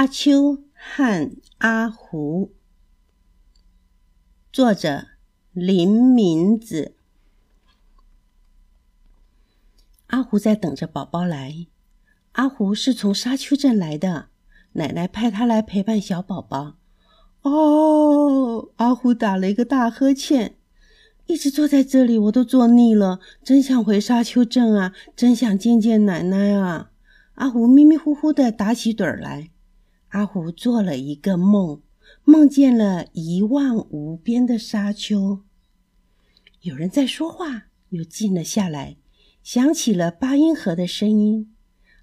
阿秋和阿胡，作者林明子。阿胡在等着宝宝来。阿胡是从沙丘镇来的，奶奶派他来陪伴小宝宝。哦，阿胡打了一个大呵欠，一直坐在这里，我都坐腻了，真想回沙丘镇啊，真想见见奶奶啊！阿胡迷迷糊糊的打起盹儿来。阿虎做了一个梦，梦见了一望无边的沙丘，有人在说话，又静了下来，响起了八音盒的声音。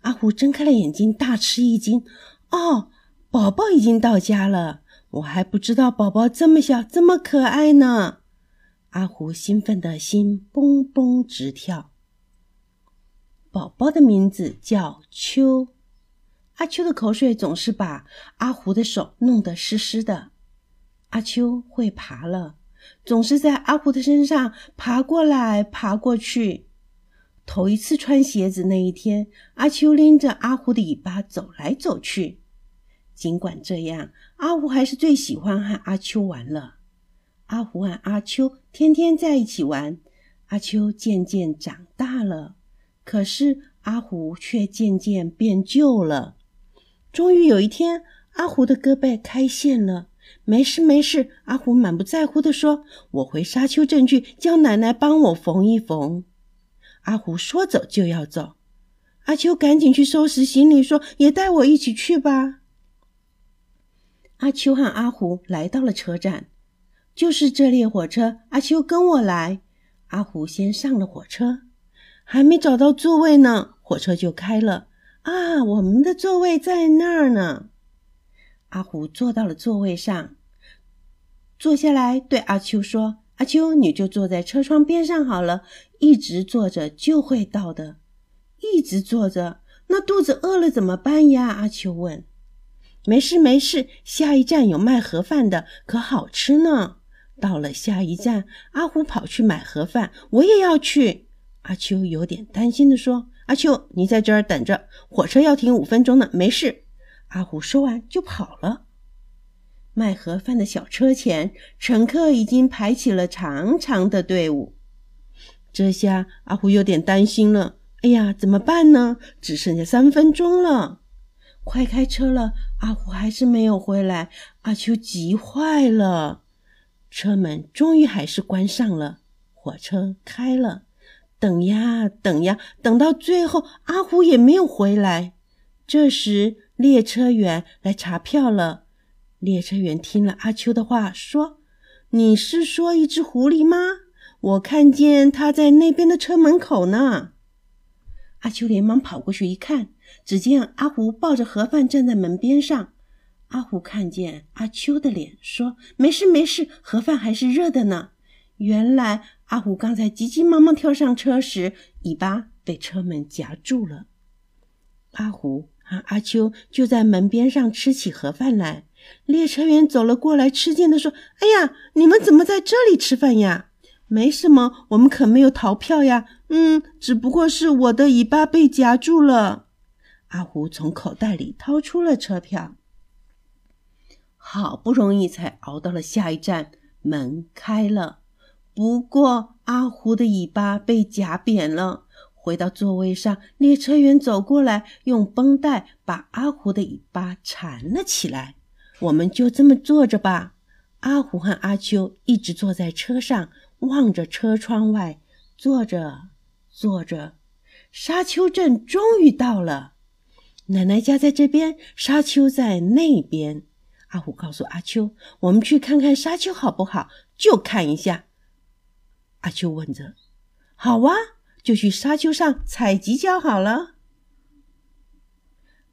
阿虎睁开了眼睛，大吃一惊：“哦，宝宝已经到家了！我还不知道宝宝这么小，这么可爱呢！”阿虎兴奋的心蹦蹦直跳。宝宝的名字叫秋。阿秋的口水总是把阿胡的手弄得湿湿的。阿秋会爬了，总是在阿胡的身上爬过来爬过去。头一次穿鞋子那一天，阿秋拎着阿胡的尾巴走来走去。尽管这样，阿胡还是最喜欢和阿秋玩了。阿胡和阿秋天天在一起玩。阿秋渐渐长大了，可是阿胡却渐渐变旧了。终于有一天，阿胡的胳膊开线了。没事没事，阿胡满不在乎地说：“我回沙丘镇去，叫奶奶帮我缝一缝。”阿胡说走就要走，阿秋赶紧去收拾行李，说：“也带我一起去吧。”阿秋和阿胡来到了车站，就是这列火车。阿秋跟我来，阿胡先上了火车，还没找到座位呢，火车就开了。啊，我们的座位在那儿呢。阿虎坐到了座位上，坐下来对阿秋说：“阿秋，你就坐在车窗边上好了，一直坐着就会到的。一直坐着，那肚子饿了怎么办呀？”阿秋问。“没事没事，下一站有卖盒饭的，可好吃呢。”到了下一站，阿虎跑去买盒饭，我也要去。阿秋有点担心的说。阿秋，你在这儿等着，火车要停五分钟呢。没事。阿虎说完就跑了。卖盒饭的小车前，乘客已经排起了长长的队伍。这下阿虎有点担心了。哎呀，怎么办呢？只剩下三分钟了，快开车了。阿虎还是没有回来。阿秋急坏了。车门终于还是关上了，火车开了。等呀等呀，等到最后，阿虎也没有回来。这时，列车员来查票了。列车员听了阿秋的话，说：“你是说一只狐狸吗？我看见它在那边的车门口呢。”阿秋连忙跑过去一看，只见阿虎抱着盒饭站在门边上。阿虎看见阿秋的脸，说：“没事没事，盒饭还是热的呢。”原来阿虎刚才急急忙忙跳上车时，尾巴被车门夹住了。阿虎和阿秋就在门边上吃起盒饭来。列车员走了过来，吃惊地说：“哎呀，你们怎么在这里吃饭呀？”“没什么，我们可没有逃票呀。”“嗯，只不过是我的尾巴被夹住了。”阿虎从口袋里掏出了车票，好不容易才熬到了下一站，门开了。不过，阿胡的尾巴被夹扁了。回到座位上，列车员走过来，用绷带把阿胡的尾巴缠了起来。我们就这么坐着吧。阿胡和阿秋一直坐在车上，望着车窗外，坐着坐着。沙丘镇终于到了，奶奶家在这边，沙丘在那边。阿虎告诉阿秋：“我们去看看沙丘好不好？就看一下。”阿秋问着：“好啊，就去沙丘上采集胶好了。”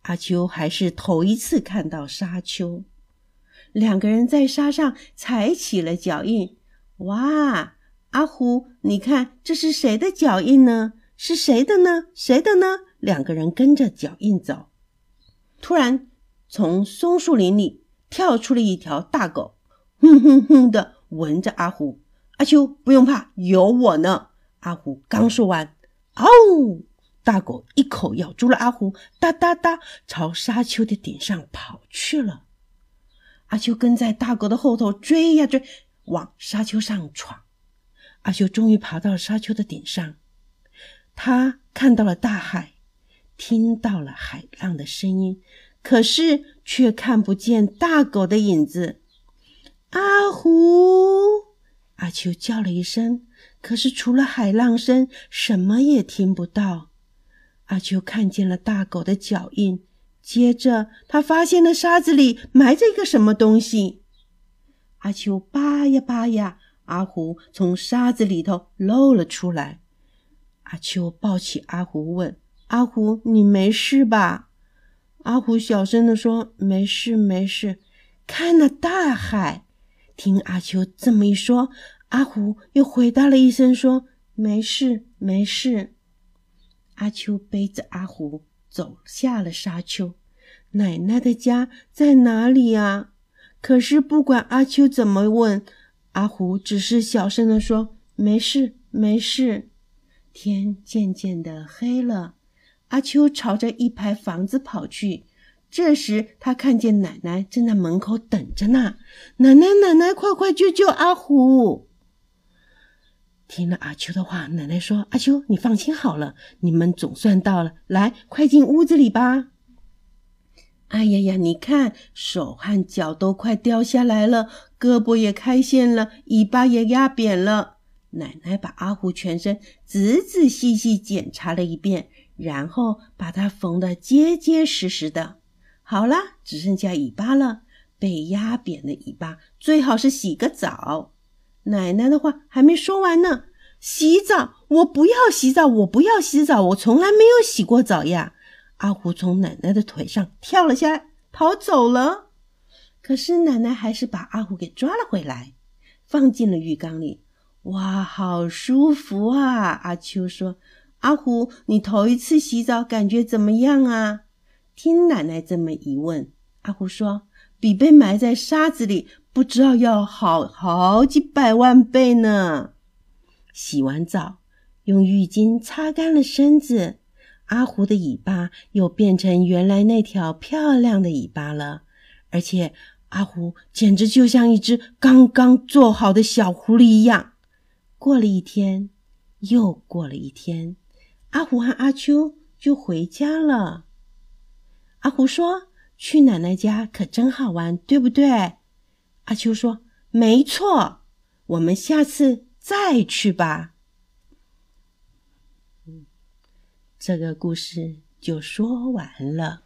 阿秋还是头一次看到沙丘，两个人在沙上踩起了脚印。哇，阿虎，你看这是谁的脚印呢？是谁的呢？谁的呢？两个人跟着脚印走。突然，从松树林里跳出了一条大狗，哼哼哼的闻着阿虎。阿秋不用怕，有我呢。阿虎刚说完，嗷！大狗一口咬住了阿虎，哒哒哒，朝沙丘的顶上跑去了。阿秋跟在大狗的后头追呀追，往沙丘上闯。阿秋终于爬到了沙丘的顶上，他看到了大海，听到了海浪的声音，可是却看不见大狗的影子。阿虎，阿秋叫了一声，可是除了海浪声，什么也听不到。阿秋看见了大狗的脚印，接着他发现了沙子里埋着一个什么东西。阿秋扒呀扒呀。阿胡从沙子里头露了出来，阿秋抱起阿胡问：“阿胡，你没事吧？”阿虎小声的说：“没事，没事。”看那大海，听阿秋这么一说，阿虎又回答了一声说：“没事，没事。”阿秋背着阿虎走下了沙丘。奶奶的家在哪里呀？可是不管阿秋怎么问。阿虎只是小声的说：“没事，没事。”天渐渐的黑了，阿秋朝着一排房子跑去。这时，他看见奶奶正在门口等着呢。奶奶，奶奶，快快救救阿虎！听了阿秋的话，奶奶说：“阿秋，你放心好了，你们总算到了，来，快进屋子里吧。”哎呀呀！你看，手和脚都快掉下来了，胳膊也开线了，尾巴也压扁了。奶奶把阿虎全身仔仔细细检查了一遍，然后把它缝得结结实实的。好了，只剩下尾巴了。被压扁的尾巴最好是洗个澡。奶奶的话还没说完呢，洗澡？我不要洗澡，我不要洗澡，我从来没有洗过澡呀。阿虎从奶奶的腿上跳了下来，逃走了。可是奶奶还是把阿虎给抓了回来，放进了浴缸里。哇，好舒服啊！阿秋说：“阿虎，你头一次洗澡，感觉怎么样啊？”听奶奶这么一问，阿胡说：“比被埋在沙子里不知道要好好几百万倍呢。”洗完澡，用浴巾擦干了身子。阿胡的尾巴又变成原来那条漂亮的尾巴了，而且阿胡简直就像一只刚刚做好的小狐狸一样。过了一天，又过了一天，阿胡和阿秋就回家了。阿虎说：“去奶奶家可真好玩，对不对？”阿秋说：“没错，我们下次再去吧。”这个故事就说完了。